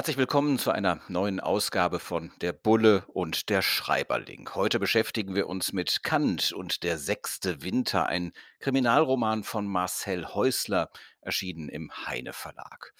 Herzlich willkommen zu einer neuen Ausgabe von Der Bulle und der Schreiberling. Heute beschäftigen wir uns mit Kant und der sechste Winter, ein Kriminalroman von Marcel Häusler, erschienen im Heine Verlag.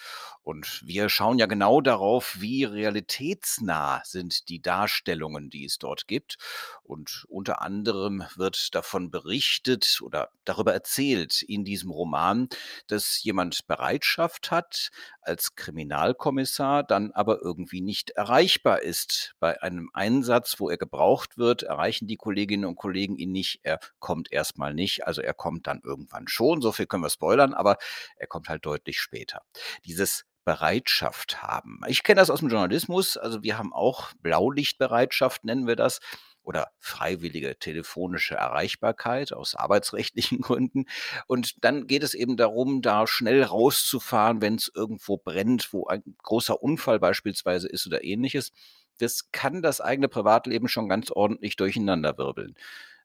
Und wir schauen ja genau darauf, wie realitätsnah sind die Darstellungen, die es dort gibt. Und unter anderem wird davon berichtet oder darüber erzählt in diesem Roman, dass jemand Bereitschaft hat als Kriminalkommissar, dann aber irgendwie nicht erreichbar ist. Bei einem Einsatz, wo er gebraucht wird, erreichen die Kolleginnen und Kollegen ihn nicht. Er kommt erstmal nicht, also er kommt dann irgendwann schon. So viel können wir spoilern, aber er kommt halt deutlich später. Dieses Bereitschaft haben. Ich kenne das aus dem Journalismus. Also wir haben auch Blaulichtbereitschaft, nennen wir das oder freiwillige telefonische Erreichbarkeit aus arbeitsrechtlichen Gründen. Und dann geht es eben darum, da schnell rauszufahren, wenn es irgendwo brennt, wo ein großer Unfall beispielsweise ist oder ähnliches. Das kann das eigene Privatleben schon ganz ordentlich durcheinanderwirbeln.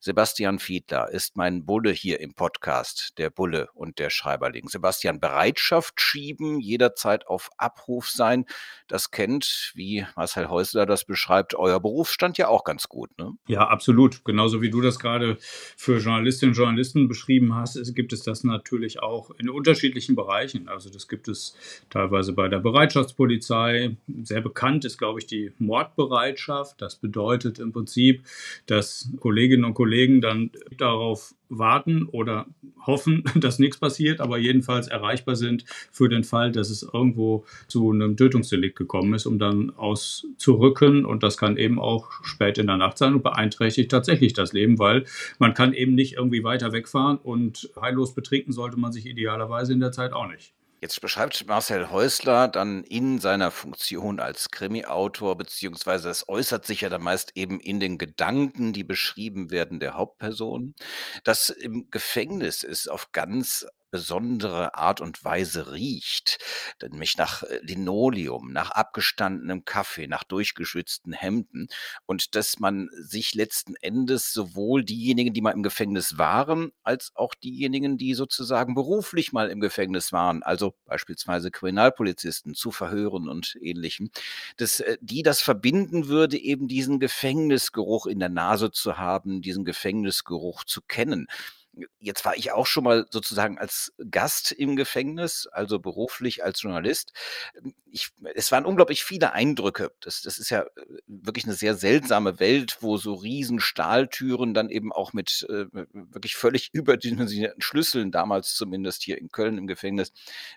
Sebastian Fiedler ist mein Bulle hier im Podcast, der Bulle und der Schreiberling. Sebastian, Bereitschaft schieben, jederzeit auf Abruf sein, das kennt, wie Marcel Häusler das beschreibt, euer Berufsstand ja auch ganz gut. Ne? Ja, absolut. Genauso wie du das gerade für Journalistinnen und Journalisten beschrieben hast, gibt es das natürlich auch in unterschiedlichen Bereichen. Also das gibt es teilweise bei der Bereitschaftspolizei. Sehr bekannt ist, glaube ich, die Mordbereitschaft. Das bedeutet im Prinzip, dass Kolleginnen und Kollegen Kollegen dann darauf warten oder hoffen, dass nichts passiert, aber jedenfalls erreichbar sind für den Fall, dass es irgendwo zu einem Tötungsdelikt gekommen ist, um dann auszurücken. Und das kann eben auch spät in der Nacht sein und beeinträchtigt tatsächlich das Leben, weil man kann eben nicht irgendwie weiter wegfahren und heillos betrinken sollte man sich idealerweise in der Zeit auch nicht. Jetzt beschreibt Marcel Häusler dann in seiner Funktion als Krimi-Autor, beziehungsweise es äußert sich ja dann meist eben in den Gedanken, die beschrieben werden der Hauptperson, dass im Gefängnis ist auf ganz besondere Art und Weise riecht, nämlich nach äh, Linoleum, nach abgestandenem Kaffee, nach durchgeschwitzten Hemden und dass man sich letzten Endes sowohl diejenigen, die mal im Gefängnis waren, als auch diejenigen, die sozusagen beruflich mal im Gefängnis waren, also beispielsweise Kriminalpolizisten zu Verhören und ähnlichem, dass äh, die das verbinden würde, eben diesen Gefängnisgeruch in der Nase zu haben, diesen Gefängnisgeruch zu kennen. Jetzt war ich auch schon mal sozusagen als Gast im Gefängnis, also beruflich als Journalist. Ähm, ich, es waren unglaublich viele Eindrücke. Das, das ist ja äh, wirklich eine sehr seltsame Welt, wo so riesen Stahltüren dann eben auch mit äh, wirklich völlig überdimensionierten Schlüsseln, damals zumindest hier in Köln im Gefängnis,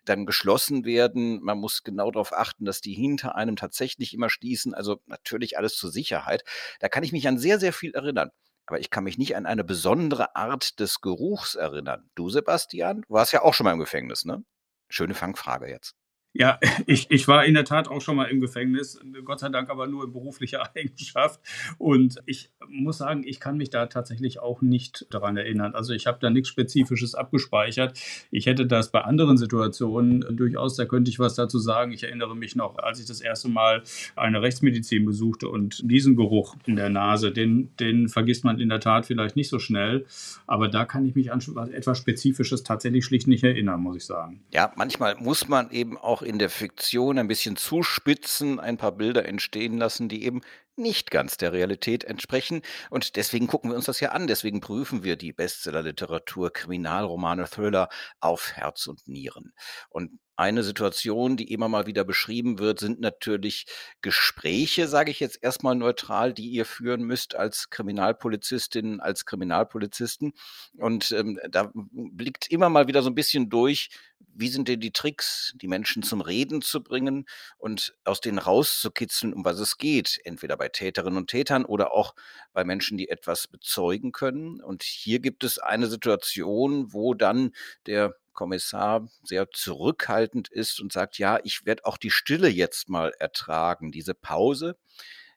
dann geschlossen werden. Man muss genau darauf achten, dass die hinter einem tatsächlich immer schließen. Also natürlich alles zur Sicherheit. Da kann ich mich an sehr, sehr viel erinnern aber ich kann mich nicht an eine besondere Art des Geruchs erinnern. Du, Sebastian, warst ja auch schon mal im Gefängnis, ne? Schöne Fangfrage jetzt. Ja, ich, ich war in der Tat auch schon mal im Gefängnis, Gott sei Dank aber nur in beruflicher Eigenschaft. Und ich muss sagen, ich kann mich da tatsächlich auch nicht daran erinnern. Also ich habe da nichts Spezifisches abgespeichert. Ich hätte das bei anderen Situationen durchaus, da könnte ich was dazu sagen. Ich erinnere mich noch, als ich das erste Mal eine Rechtsmedizin besuchte und diesen Geruch in der Nase, den, den vergisst man in der Tat vielleicht nicht so schnell. Aber da kann ich mich an etwas Spezifisches tatsächlich schlicht nicht erinnern, muss ich sagen. Ja, manchmal muss man eben auch auch in der Fiktion ein bisschen zuspitzen, ein paar Bilder entstehen lassen, die eben nicht ganz der Realität entsprechen. Und deswegen gucken wir uns das ja an. Deswegen prüfen wir die Bestsellerliteratur, Kriminalromane, Thriller auf Herz und Nieren. Und eine Situation, die immer mal wieder beschrieben wird, sind natürlich Gespräche, sage ich jetzt erstmal neutral, die ihr führen müsst als Kriminalpolizistin, als Kriminalpolizisten. Und ähm, da blickt immer mal wieder so ein bisschen durch, wie sind denn die Tricks, die Menschen zum Reden zu bringen und aus denen rauszukitzeln, um was es geht, entweder bei Täterinnen und Tätern oder auch bei Menschen, die etwas bezeugen können. Und hier gibt es eine Situation, wo dann der Kommissar sehr zurückhaltend ist und sagt, ja, ich werde auch die Stille jetzt mal ertragen, diese Pause.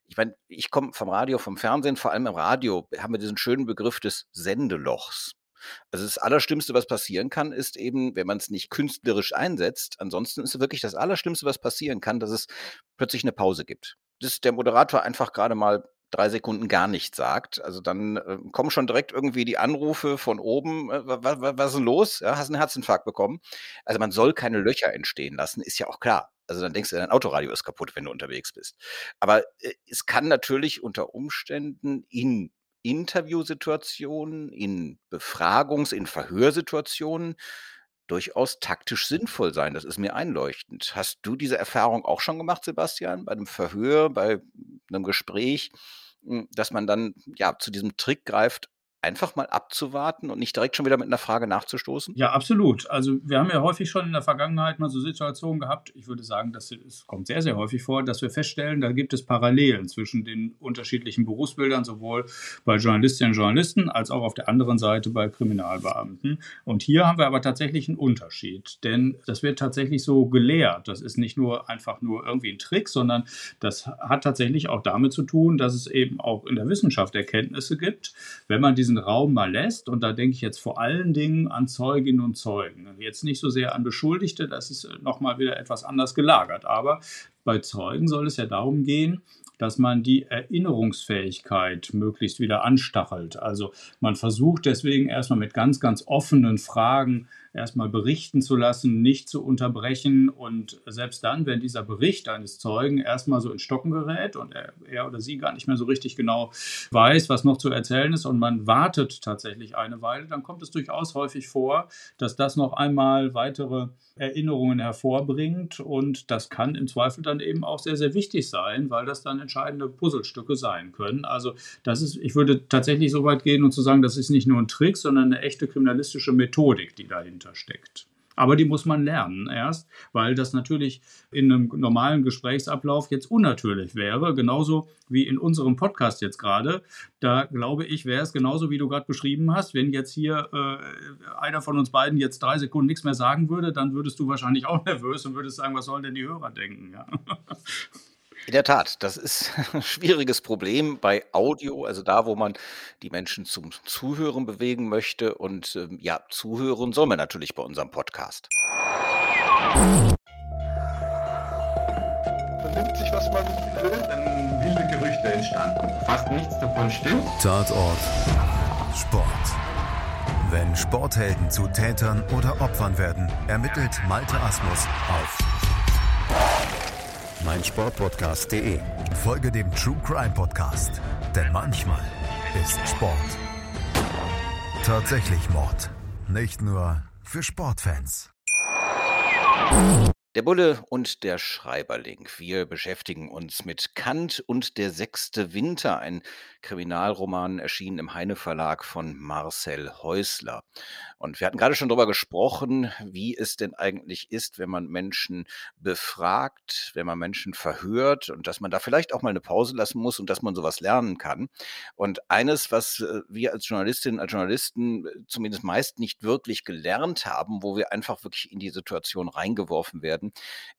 Ich meine, ich komme vom Radio, vom Fernsehen, vor allem im Radio haben wir diesen schönen Begriff des Sendelochs. Also das Allerschlimmste, was passieren kann, ist eben, wenn man es nicht künstlerisch einsetzt. Ansonsten ist wirklich das Allerschlimmste, was passieren kann, dass es plötzlich eine Pause gibt. Dass der Moderator einfach gerade mal drei Sekunden gar nichts sagt. Also dann äh, kommen schon direkt irgendwie die Anrufe von oben. Äh, was, ist denn los? Ja, hast einen Herzinfarkt bekommen? Also man soll keine Löcher entstehen lassen, ist ja auch klar. Also dann denkst du, dein Autoradio ist kaputt, wenn du unterwegs bist. Aber äh, es kann natürlich unter Umständen in Interviewsituationen, in Befragungs-, in Verhörsituationen durchaus taktisch sinnvoll sein. Das ist mir einleuchtend. Hast du diese Erfahrung auch schon gemacht, Sebastian, bei einem Verhör, bei einem Gespräch, hm, dass man dann ja zu diesem Trick greift, einfach mal abzuwarten und nicht direkt schon wieder mit einer Frage nachzustoßen? Ja, absolut. Also wir haben ja häufig schon in der Vergangenheit mal so Situationen gehabt, ich würde sagen, dass es kommt sehr, sehr häufig vor, dass wir feststellen, da gibt es Parallelen zwischen den unterschiedlichen Berufsbildern, sowohl bei Journalistinnen und Journalisten als auch auf der anderen Seite bei Kriminalbeamten. Und hier haben wir aber tatsächlich einen Unterschied, denn das wird tatsächlich so gelehrt. Das ist nicht nur einfach nur irgendwie ein Trick, sondern das hat tatsächlich auch damit zu tun, dass es eben auch in der Wissenschaft Erkenntnisse gibt, wenn man diesen diesen Raum mal lässt, und da denke ich jetzt vor allen Dingen an Zeuginnen und Zeugen, jetzt nicht so sehr an Beschuldigte, das ist nochmal wieder etwas anders gelagert, aber bei Zeugen soll es ja darum gehen, dass man die Erinnerungsfähigkeit möglichst wieder anstachelt. Also man versucht deswegen erstmal mit ganz, ganz offenen Fragen erstmal berichten zu lassen, nicht zu unterbrechen. Und selbst dann, wenn dieser Bericht eines Zeugen erstmal so in Stocken gerät und er, er, oder sie gar nicht mehr so richtig genau weiß, was noch zu erzählen ist und man wartet tatsächlich eine Weile, dann kommt es durchaus häufig vor, dass das noch einmal weitere Erinnerungen hervorbringt. Und das kann im Zweifel dann eben auch sehr, sehr wichtig sein, weil das dann entscheidende Puzzlestücke sein können. Also das ist, ich würde tatsächlich so weit gehen und zu sagen, das ist nicht nur ein Trick, sondern eine echte kriminalistische Methodik, die dahinter dahinter steckt. Aber die muss man lernen erst, weil das natürlich in einem normalen Gesprächsablauf jetzt unnatürlich wäre, genauso wie in unserem Podcast jetzt gerade. Da glaube ich, wäre es genauso, wie du gerade beschrieben hast. Wenn jetzt hier äh, einer von uns beiden jetzt drei Sekunden nichts mehr sagen würde, dann würdest du wahrscheinlich auch nervös und würdest sagen, was sollen denn die Hörer denken? Ja. In der Tat, das ist ein schwieriges Problem bei Audio, also da, wo man die Menschen zum Zuhören bewegen möchte. Und ähm, ja, zuhören soll man natürlich bei unserem Podcast. Man nimmt sich, was man will, dann wilde Gerüchte entstanden. Fast nichts davon stimmt. Tatort Sport. Wenn Sporthelden zu Tätern oder Opfern werden, ermittelt Malte Asmus auf meinsportpodcast.de. Folge dem True Crime Podcast, denn manchmal ist Sport tatsächlich Mord. Nicht nur für Sportfans. Der Bulle und der Schreiberling. Wir beschäftigen uns mit Kant und der sechste Winter, ein Kriminalroman erschienen im Heine Verlag von Marcel Häusler. Und wir hatten gerade schon darüber gesprochen, wie es denn eigentlich ist, wenn man Menschen befragt, wenn man Menschen verhört und dass man da vielleicht auch mal eine Pause lassen muss und dass man sowas lernen kann. Und eines, was äh, wir als Journalistinnen, als Journalisten äh, zumindest meist nicht wirklich gelernt haben, wo wir einfach wirklich in die Situation reingeworfen werden,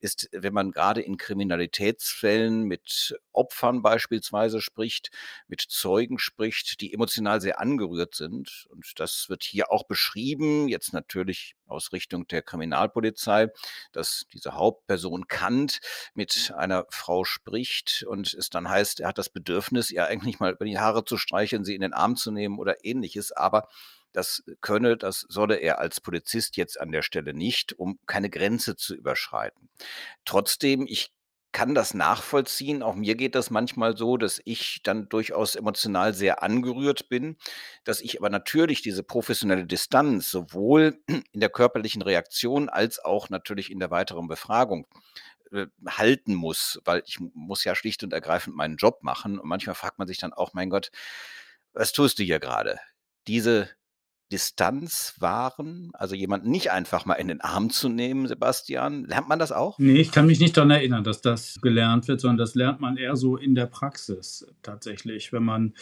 ist, wenn man gerade in Kriminalitätsfällen mit Opfern beispielsweise spricht, mit Zeugen spricht, die emotional sehr angerührt sind. Und das wird hier auch beschrieben, jetzt natürlich aus Richtung der Kriminalpolizei, dass diese Hauptperson Kant mit einer Frau spricht und es dann heißt, er hat das Bedürfnis, ihr eigentlich mal über die Haare zu streicheln, sie in den Arm zu nehmen oder ähnliches. Aber das könne, das solle er als Polizist jetzt an der Stelle nicht, um keine Grenze zu überschreiten. Trotzdem, ich kann das nachvollziehen. Auch mir geht das manchmal so, dass ich dann durchaus emotional sehr angerührt bin, dass ich aber natürlich diese professionelle Distanz sowohl in der körperlichen Reaktion als auch natürlich in der weiteren Befragung äh, halten muss, weil ich muss ja schlicht und ergreifend meinen Job machen. Und manchmal fragt man sich dann auch, mein Gott, was tust du hier gerade? Diese Distanz wahren? Also jemanden nicht einfach mal in den Arm zu nehmen, Sebastian. Lernt man das auch? Nee, ich kann mich nicht daran erinnern, dass das gelernt wird, sondern das lernt man eher so in der Praxis tatsächlich. Wenn man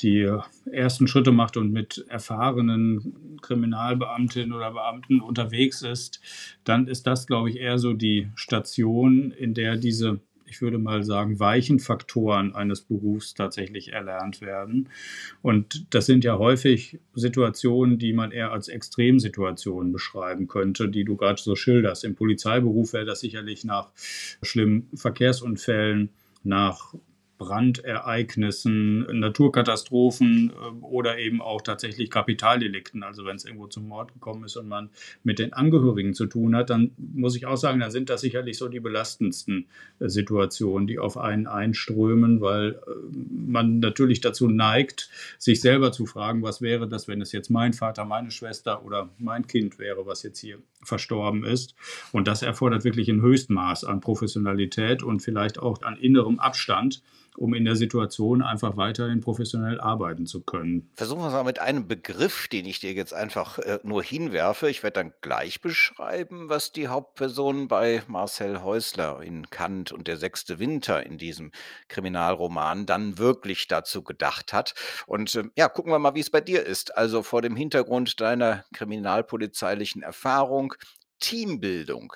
die ersten Schritte macht und mit erfahrenen Kriminalbeamtinnen oder Beamten unterwegs ist, dann ist das, glaube ich, eher so die Station, in der diese ich würde mal sagen, weichen Faktoren eines Berufs tatsächlich erlernt werden. Und das sind ja häufig Situationen, die man eher als Extremsituationen beschreiben könnte, die du gerade so schilderst. Im Polizeiberuf wäre das sicherlich nach schlimmen Verkehrsunfällen, nach Brandereignissen, Naturkatastrophen äh, oder eben auch tatsächlich Kapitaldelikten. Also wenn es irgendwo zum Mord gekommen ist und man mit den Angehörigen zu tun hat, dann muss ich auch sagen, dann sind das sicherlich so die belastendsten äh, Situationen, die auf einen einströmen, weil äh, man natürlich dazu neigt, sich selber zu fragen, was wäre das, wenn es jetzt mein Vater, meine Schwester oder mein Kind wäre, was jetzt hier verstorben ist. Und das erfordert wirklich ein Höchstmaß an Professionalität und vielleicht auch an innerem Abstand um in der Situation einfach weiterhin professionell arbeiten zu können. Versuchen wir es mal mit einem Begriff, den ich dir jetzt einfach äh, nur hinwerfe. Ich werde dann gleich beschreiben, was die Hauptperson bei Marcel Häusler in Kant und der sechste Winter in diesem Kriminalroman dann wirklich dazu gedacht hat. Und äh, ja, gucken wir mal, wie es bei dir ist. Also vor dem Hintergrund deiner kriminalpolizeilichen Erfahrung, Teambildung.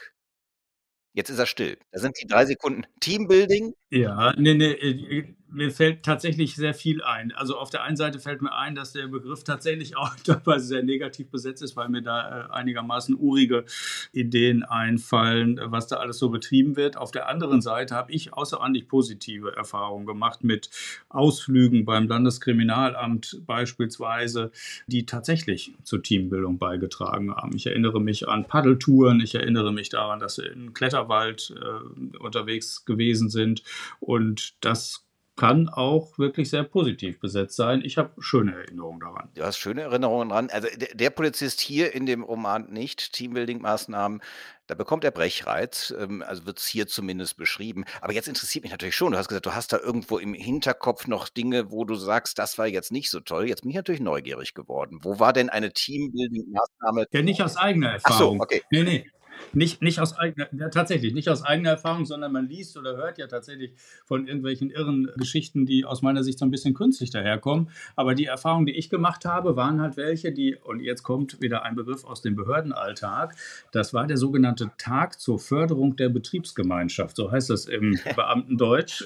Jetzt ist er still. Da sind die drei Sekunden Teambuilding. Ja, ne, ne, äh, mir fällt tatsächlich sehr viel ein. Also auf der einen Seite fällt mir ein, dass der Begriff tatsächlich auch teilweise sehr negativ besetzt ist, weil mir da äh, einigermaßen urige Ideen einfallen, was da alles so betrieben wird. Auf der anderen Seite habe ich außerordentlich positive Erfahrungen gemacht mit Ausflügen beim Landeskriminalamt beispielsweise, die tatsächlich zur Teambildung beigetragen haben. Ich erinnere mich an Paddeltouren, ich erinnere mich daran, dass wir in Kletterwald äh, unterwegs gewesen sind und das kann auch wirklich sehr positiv besetzt sein. Ich habe schöne Erinnerungen daran. Du hast schöne Erinnerungen dran. Also der, der Polizist hier in dem Roman nicht, Teambuilding-Maßnahmen, da bekommt er Brechreiz, ähm, also wird es hier zumindest beschrieben. Aber jetzt interessiert mich natürlich schon, du hast gesagt, du hast da irgendwo im Hinterkopf noch Dinge, wo du sagst, das war jetzt nicht so toll. Jetzt bin ich natürlich neugierig geworden. Wo war denn eine Teambuilding-Maßnahme? Ja, nicht aus eigener Erfahrung. Ach so, okay. Nee, nee. Nicht, nicht aus eigener, ja, tatsächlich, nicht aus eigener Erfahrung, sondern man liest oder hört ja tatsächlich von irgendwelchen irren Geschichten, die aus meiner Sicht so ein bisschen künstlich daherkommen. Aber die Erfahrungen, die ich gemacht habe, waren halt welche, die, und jetzt kommt wieder ein Begriff aus dem Behördenalltag, das war der sogenannte Tag zur Förderung der Betriebsgemeinschaft. So heißt das im Beamtendeutsch.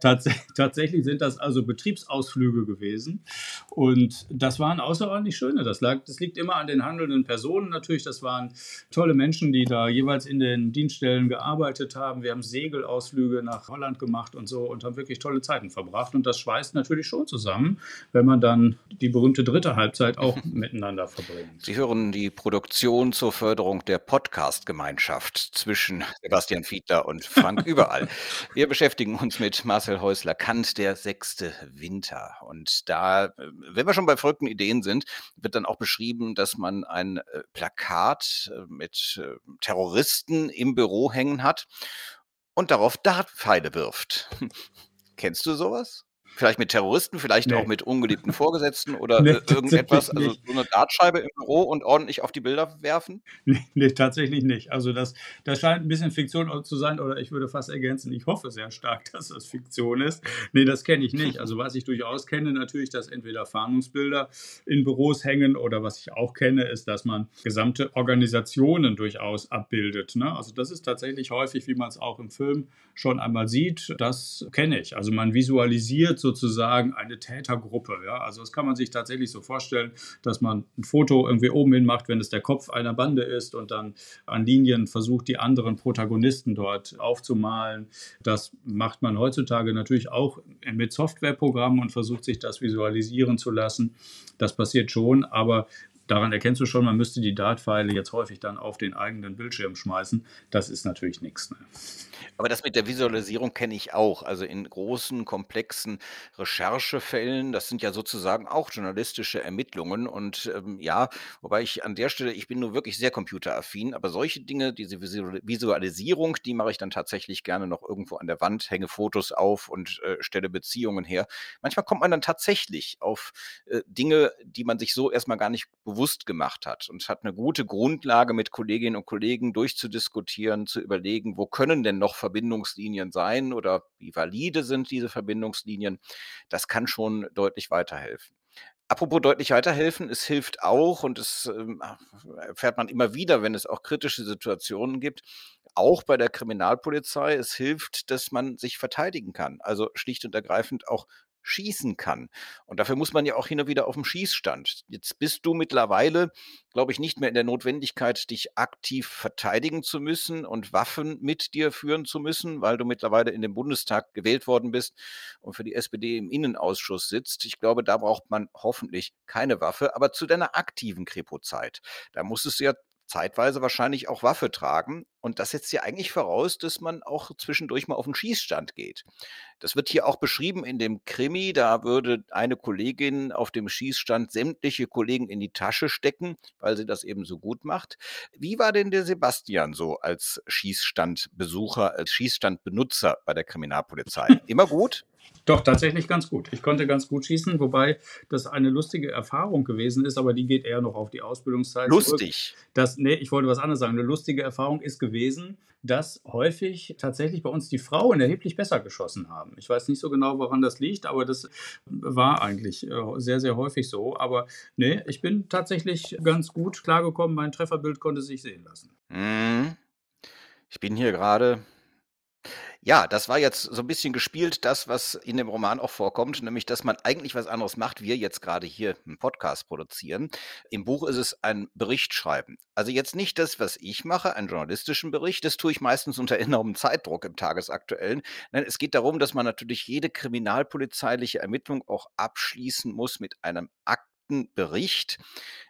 Tats tatsächlich sind das also Betriebsausflüge gewesen. Und das waren außerordentlich schöne. Das, lag, das liegt immer an den handelnden Personen natürlich. Das waren tolle Menschen, die da jeweils in den Dienststellen gearbeitet haben. Wir haben Segelausflüge nach Holland gemacht und so und haben wirklich tolle Zeiten verbracht. Und das schweißt natürlich schon zusammen, wenn man dann die berühmte dritte Halbzeit auch miteinander verbringt. Sie hören die Produktion zur Förderung der Podcast-Gemeinschaft zwischen Sebastian Fiedler und Frank Überall. Wir beschäftigen uns mit Marcel Häusler Kant, der sechste Winter. Und da, wenn wir schon bei verrückten Ideen sind, wird dann auch beschrieben, dass man ein äh, Plakat äh, mit äh, Terroristen im Büro hängen hat und darauf Dartpfeile wirft. Kennst du sowas? Vielleicht mit Terroristen, vielleicht nee. auch mit ungeliebten Vorgesetzten oder nee, irgendetwas, also so eine Dartscheibe im Büro und ordentlich auf die Bilder werfen? Nee, nee, tatsächlich nicht. Also das, das scheint ein bisschen Fiktion zu sein oder ich würde fast ergänzen, ich hoffe sehr stark, dass das Fiktion ist. Nee, das kenne ich nicht. Also was ich durchaus kenne, natürlich, dass entweder Fahndungsbilder in Büros hängen oder was ich auch kenne, ist, dass man gesamte Organisationen durchaus abbildet. Ne? Also das ist tatsächlich häufig, wie man es auch im Film schon einmal sieht, das kenne ich. Also man visualisiert sozusagen eine Tätergruppe. Ja? Also das kann man sich tatsächlich so vorstellen, dass man ein Foto irgendwie oben hin macht, wenn es der Kopf einer Bande ist und dann an Linien versucht, die anderen Protagonisten dort aufzumalen. Das macht man heutzutage natürlich auch mit Softwareprogrammen und versucht sich das visualisieren zu lassen. Das passiert schon, aber daran erkennst du schon, man müsste die Dartpfeile jetzt häufig dann auf den eigenen Bildschirm schmeißen. Das ist natürlich nichts. Ne? Aber das mit der Visualisierung kenne ich auch. Also in großen, komplexen Recherchefällen, das sind ja sozusagen auch journalistische Ermittlungen. Und ähm, ja, wobei ich an der Stelle, ich bin nur wirklich sehr computeraffin, aber solche Dinge, diese Visualisierung, die mache ich dann tatsächlich gerne noch irgendwo an der Wand, hänge Fotos auf und äh, stelle Beziehungen her. Manchmal kommt man dann tatsächlich auf äh, Dinge, die man sich so erstmal gar nicht bewusst gemacht hat und hat eine gute Grundlage mit Kolleginnen und Kollegen durchzudiskutieren, zu überlegen, wo können denn noch Verbindungslinien sein oder wie valide sind diese Verbindungslinien. Das kann schon deutlich weiterhelfen. Apropos deutlich weiterhelfen, es hilft auch und es ähm, erfährt man immer wieder, wenn es auch kritische Situationen gibt, auch bei der Kriminalpolizei. Es hilft, dass man sich verteidigen kann. Also schlicht und ergreifend auch schießen kann. Und dafür muss man ja auch hin und wieder auf dem Schießstand. Jetzt bist du mittlerweile, glaube ich, nicht mehr in der Notwendigkeit, dich aktiv verteidigen zu müssen und Waffen mit dir führen zu müssen, weil du mittlerweile in den Bundestag gewählt worden bist und für die SPD im Innenausschuss sitzt. Ich glaube, da braucht man hoffentlich keine Waffe. Aber zu deiner aktiven Kripo-Zeit, da musstest du ja zeitweise wahrscheinlich auch Waffe tragen. Und das setzt ja eigentlich voraus, dass man auch zwischendurch mal auf den Schießstand geht. Das wird hier auch beschrieben in dem Krimi. Da würde eine Kollegin auf dem Schießstand sämtliche Kollegen in die Tasche stecken, weil sie das eben so gut macht. Wie war denn der Sebastian so als Schießstandbesucher, als Schießstandbenutzer bei der Kriminalpolizei? Immer gut? Doch, tatsächlich ganz gut. Ich konnte ganz gut schießen, wobei das eine lustige Erfahrung gewesen ist, aber die geht eher noch auf die Ausbildungszeit. Lustig. Das, nee, ich wollte was anderes sagen. Eine lustige Erfahrung ist gewesen, dass häufig tatsächlich bei uns die Frauen erheblich besser geschossen haben. Ich weiß nicht so genau, woran das liegt, aber das war eigentlich äh, sehr, sehr häufig so. Aber nee, ich bin tatsächlich ganz gut klargekommen. Mein Trefferbild konnte sich sehen lassen. Mhm. Ich bin hier gerade ja, das war jetzt so ein bisschen gespielt, das, was in dem Roman auch vorkommt, nämlich, dass man eigentlich was anderes macht. Wir jetzt gerade hier einen Podcast produzieren. Im Buch ist es ein Bericht schreiben. Also jetzt nicht das, was ich mache, einen journalistischen Bericht. Das tue ich meistens unter enormem Zeitdruck im Tagesaktuellen. Nein, es geht darum, dass man natürlich jede kriminalpolizeiliche Ermittlung auch abschließen muss mit einem Akt Bericht,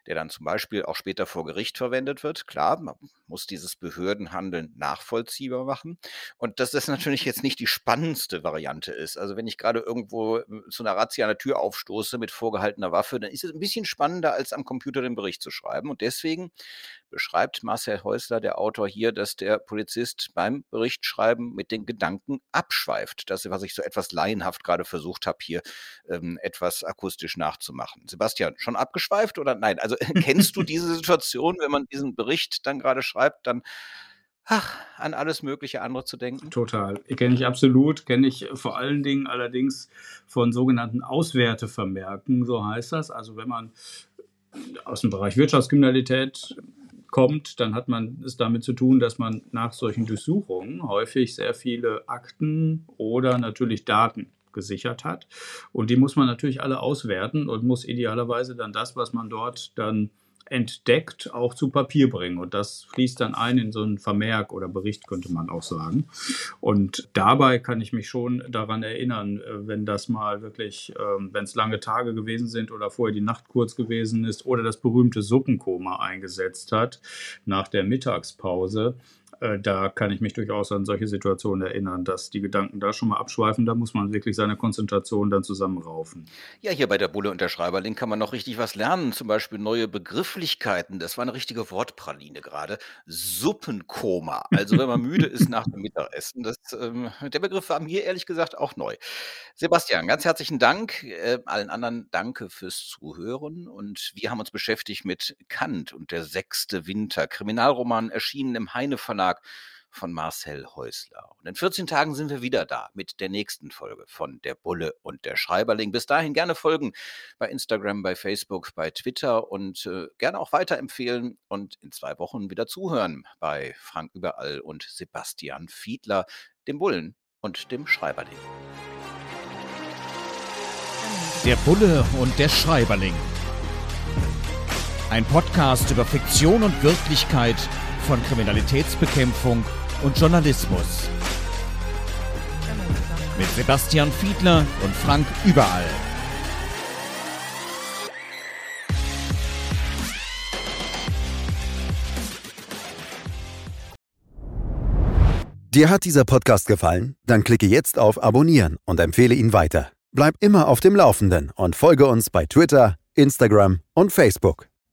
der dann zum Beispiel auch später vor Gericht verwendet wird. Klar, man muss dieses Behördenhandeln nachvollziehbar machen. Und dass das natürlich jetzt nicht die spannendste Variante ist. Also wenn ich gerade irgendwo hm, zu einer Razzia an der Tür aufstoße mit vorgehaltener Waffe, dann ist es ein bisschen spannender, als am Computer den Bericht zu schreiben. Und deswegen beschreibt Marcel Häusler, der Autor hier, dass der Polizist beim Berichtschreiben mit den Gedanken abschweift. Das, was ich so etwas laienhaft gerade versucht habe, hier ähm, etwas akustisch nachzumachen. Sebastian, schon abgeschweift oder nein? Also kennst du diese Situation, wenn man diesen Bericht dann gerade schreibt, dann ach, an alles mögliche andere zu denken? Total. Kenne ich absolut. Kenne ich vor allen Dingen allerdings von sogenannten Auswertevermerken, so heißt das. Also wenn man aus dem Bereich Wirtschaftskriminalität kommt, dann hat man es damit zu tun, dass man nach solchen Durchsuchungen häufig sehr viele Akten oder natürlich Daten gesichert hat. Und die muss man natürlich alle auswerten und muss idealerweise dann das, was man dort dann entdeckt, auch zu Papier bringen. Und das fließt dann ein in so einen Vermerk oder Bericht, könnte man auch sagen. Und dabei kann ich mich schon daran erinnern, äh, wenn das mal wirklich, ähm, wenn es lange Tage gewesen sind oder vorher die Nacht kurz gewesen ist oder das berühmte Suppenkoma eingesetzt hat nach der Mittagspause, äh, da kann ich mich durchaus an solche Situationen erinnern, dass die Gedanken da schon mal abschweifen. Da muss man wirklich seine Konzentration dann zusammenraufen. Ja, hier bei der Bulle und der Schreiberling kann man noch richtig was lernen. Zum Beispiel neue Begrifflichkeiten. Das war eine richtige Wortpraline gerade. Suppenkoma. Also wenn man müde ist nach dem Mittagessen. Das, ähm, der Begriff war mir ehrlich gesagt auch neu. Sebastian, ganz herzlichen Dank. Äh, allen anderen danke fürs Zuhören. Und wir haben uns beschäftigt mit Kant und der sechste Winter. Kriminalroman erschienen im Heine Verlag Verlag von Marcel Häusler. Und in 14 Tagen sind wir wieder da mit der nächsten Folge von Der Bulle und der Schreiberling. Bis dahin gerne folgen bei Instagram, bei Facebook, bei Twitter und äh, gerne auch weiterempfehlen und in zwei Wochen wieder zuhören bei Frank Überall und Sebastian Fiedler, dem Bullen und dem Schreiberling. Der Bulle und der Schreiberling. Ein Podcast über Fiktion und Wirklichkeit von Kriminalitätsbekämpfung und Journalismus. Mit Sebastian Fiedler und Frank Überall. Dir hat dieser Podcast gefallen? Dann klicke jetzt auf Abonnieren und empfehle ihn weiter. Bleib immer auf dem Laufenden und folge uns bei Twitter, Instagram und Facebook.